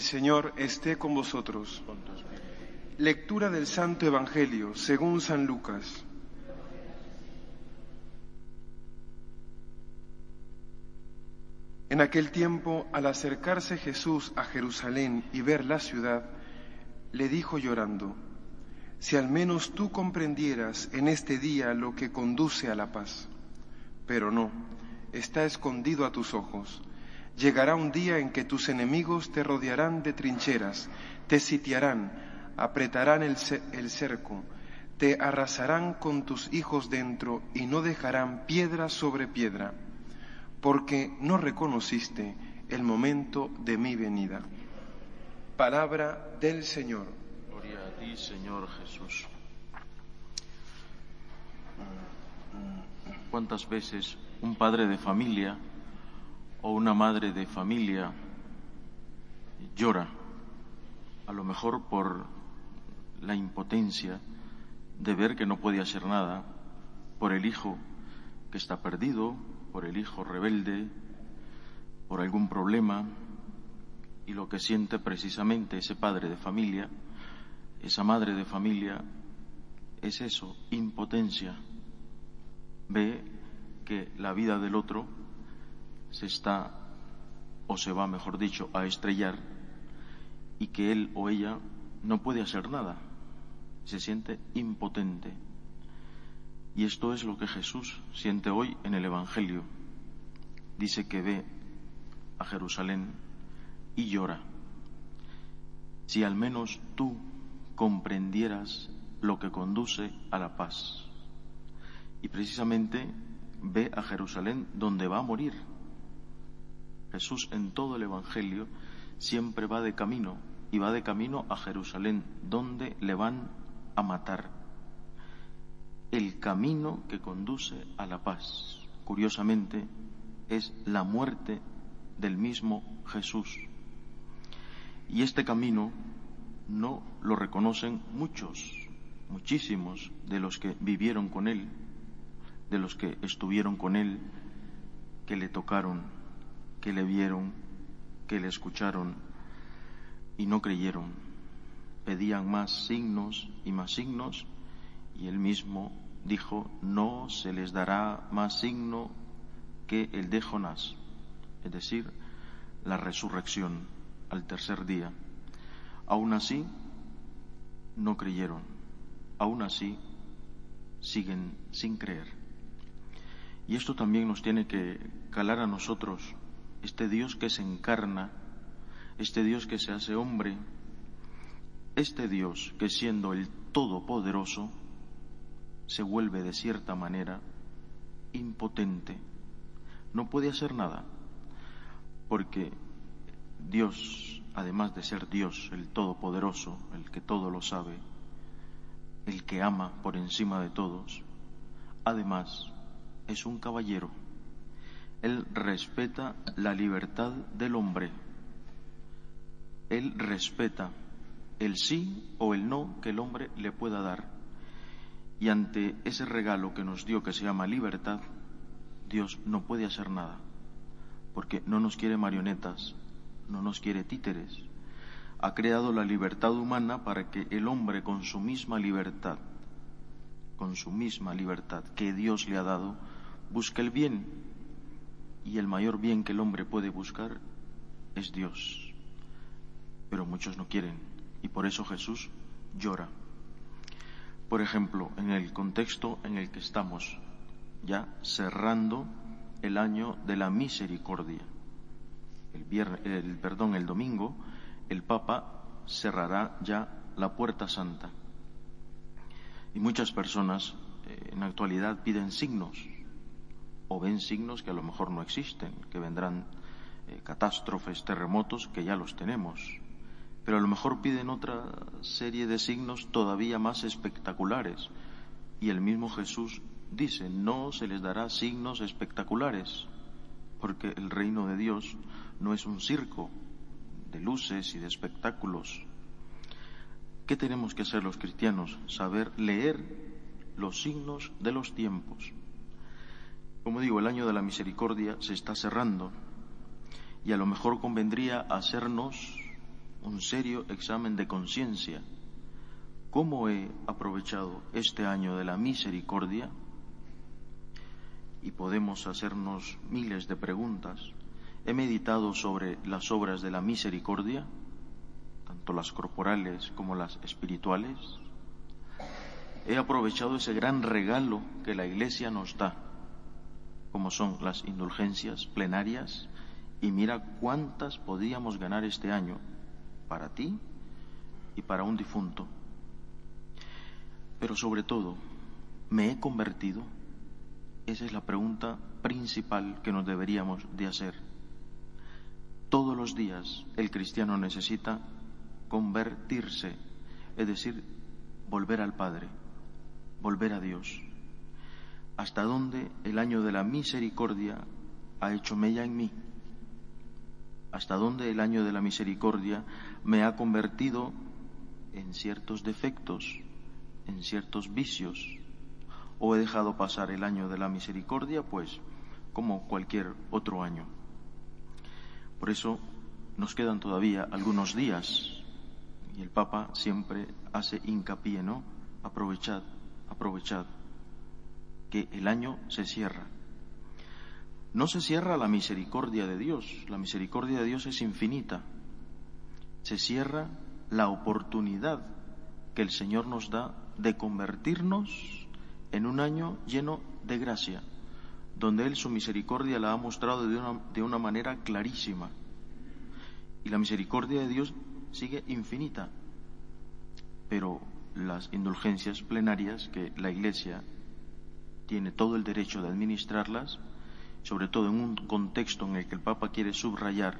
El Señor esté con vosotros. Lectura del Santo Evangelio según San Lucas. En aquel tiempo, al acercarse Jesús a Jerusalén y ver la ciudad, le dijo llorando, si al menos tú comprendieras en este día lo que conduce a la paz. Pero no, está escondido a tus ojos. Llegará un día en que tus enemigos te rodearán de trincheras, te sitiarán, apretarán el, el cerco, te arrasarán con tus hijos dentro y no dejarán piedra sobre piedra porque no reconociste el momento de mi venida. Palabra del Señor. Gloria a ti, Señor Jesús. ¿Cuántas veces un padre de familia o una madre de familia llora, a lo mejor por la impotencia de ver que no puede hacer nada, por el hijo que está perdido, por el hijo rebelde, por algún problema, y lo que siente precisamente ese padre de familia, esa madre de familia, es eso, impotencia. Ve que la vida del otro se está, o se va, mejor dicho, a estrellar, y que él o ella no puede hacer nada, se siente impotente. Y esto es lo que Jesús siente hoy en el Evangelio. Dice que ve a Jerusalén y llora. Si al menos tú comprendieras lo que conduce a la paz. Y precisamente ve a Jerusalén donde va a morir. Jesús en todo el Evangelio siempre va de camino y va de camino a Jerusalén, donde le van a matar el camino que conduce a la paz. Curiosamente, es la muerte del mismo Jesús. Y este camino no lo reconocen muchos, muchísimos de los que vivieron con Él, de los que estuvieron con Él, que le tocaron, que le vieron, que le escucharon y no creyeron. Pedían más signos y más signos y él mismo dijo, no se les dará más signo que el de Jonás, es decir, la resurrección al tercer día. Aún así, no creyeron, aún así, siguen sin creer. Y esto también nos tiene que calar a nosotros, este Dios que se encarna, este Dios que se hace hombre, este Dios que siendo el Todopoderoso, se vuelve de cierta manera impotente. No puede hacer nada, porque Dios, además de ser Dios, el Todopoderoso, el que todo lo sabe, el que ama por encima de todos, además es un caballero. Él respeta la libertad del hombre. Él respeta el sí o el no que el hombre le pueda dar. Y ante ese regalo que nos dio, que se llama libertad, Dios no puede hacer nada, porque no nos quiere marionetas, no nos quiere títeres. Ha creado la libertad humana para que el hombre con su misma libertad, con su misma libertad que Dios le ha dado, busque el bien. Y el mayor bien que el hombre puede buscar es Dios. Pero muchos no quieren y por eso Jesús llora por ejemplo, en el contexto en el que estamos, ya cerrando el año de la misericordia. El, el, perdón, el domingo, el Papa cerrará ya la puerta santa. Y muchas personas eh, en actualidad piden signos, o ven signos que a lo mejor no existen, que vendrán eh, catástrofes, terremotos, que ya los tenemos. Pero a lo mejor piden otra serie de signos todavía más espectaculares. Y el mismo Jesús dice, no se les dará signos espectaculares, porque el reino de Dios no es un circo de luces y de espectáculos. ¿Qué tenemos que hacer los cristianos? Saber leer los signos de los tiempos. Como digo, el año de la misericordia se está cerrando y a lo mejor convendría hacernos un serio examen de conciencia. ¿Cómo he aprovechado este año de la misericordia? Y podemos hacernos miles de preguntas. ¿He meditado sobre las obras de la misericordia, tanto las corporales como las espirituales? ¿He aprovechado ese gran regalo que la Iglesia nos da, como son las indulgencias plenarias? Y mira cuántas podíamos ganar este año para ti y para un difunto. Pero sobre todo, ¿me he convertido? Esa es la pregunta principal que nos deberíamos de hacer. Todos los días el cristiano necesita convertirse, es decir, volver al Padre, volver a Dios. ¿Hasta dónde el año de la misericordia ha hecho mella en mí? ¿Hasta dónde el año de la misericordia me ha convertido en ciertos defectos, en ciertos vicios? ¿O he dejado pasar el año de la misericordia, pues, como cualquier otro año? Por eso nos quedan todavía algunos días y el Papa siempre hace hincapié, ¿no? Aprovechad, aprovechad, que el año se cierra no se cierra la misericordia de Dios, la misericordia de Dios es infinita. Se cierra la oportunidad que el Señor nos da de convertirnos en un año lleno de gracia, donde Él su misericordia la ha mostrado de una, de una manera clarísima. Y la misericordia de Dios sigue infinita, pero las indulgencias plenarias que la Iglesia tiene todo el derecho de administrarlas, sobre todo en un contexto en el que el Papa quiere subrayar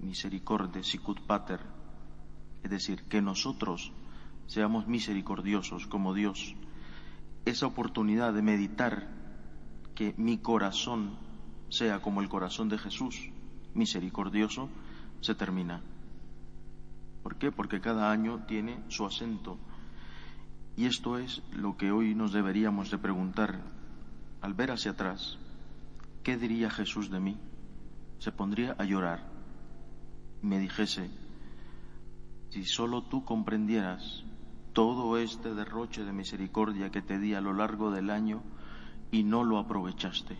misericordia, sicut pater, es decir, que nosotros seamos misericordiosos como Dios, esa oportunidad de meditar que mi corazón sea como el corazón de Jesús, misericordioso, se termina. ¿Por qué? Porque cada año tiene su acento. Y esto es lo que hoy nos deberíamos de preguntar al ver hacia atrás. ¿qué diría Jesús de mí? Se pondría a llorar y me dijese, si solo tú comprendieras todo este derroche de misericordia que te di a lo largo del año y no lo aprovechaste,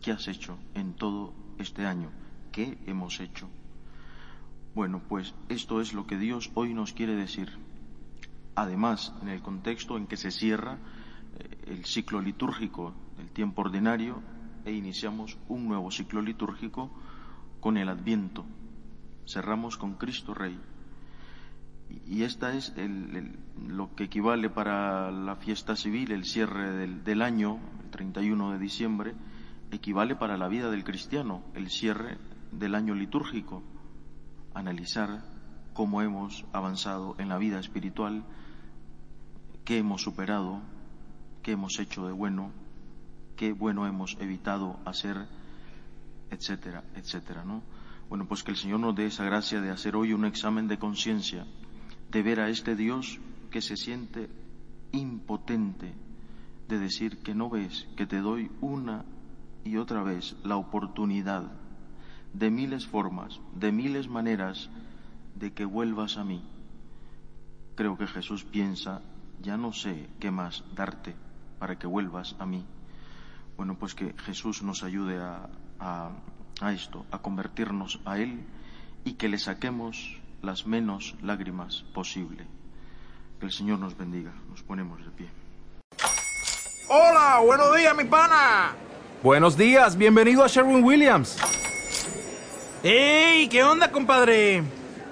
¿qué has hecho en todo este año? ¿Qué hemos hecho? Bueno, pues esto es lo que Dios hoy nos quiere decir. Además, en el contexto en que se cierra eh, el ciclo litúrgico del tiempo ordinario, e iniciamos un nuevo ciclo litúrgico con el Adviento. Cerramos con Cristo Rey. Y esta es lo que equivale para la fiesta civil, el cierre del, del año, el 31 de diciembre, equivale para la vida del cristiano, el cierre del año litúrgico. Analizar cómo hemos avanzado en la vida espiritual, qué hemos superado, qué hemos hecho de bueno, qué bueno hemos evitado hacer, etcétera, etcétera, ¿no? Bueno, pues que el Señor nos dé esa gracia de hacer hoy un examen de conciencia, de ver a este Dios que se siente impotente, de decir que no ves, que te doy una y otra vez la oportunidad de miles formas, de miles maneras de que vuelvas a mí. Creo que Jesús piensa, ya no sé qué más darte para que vuelvas a mí. Bueno, pues que Jesús nos ayude a, a, esto, a convertirnos a Él y que le saquemos las menos lágrimas posible. Que el Señor nos bendiga. Nos ponemos de pie. Hola, buenos días, mi pana. Buenos días, bienvenido a Sherwin Williams. ¡Ey! ¿Qué onda, compadre?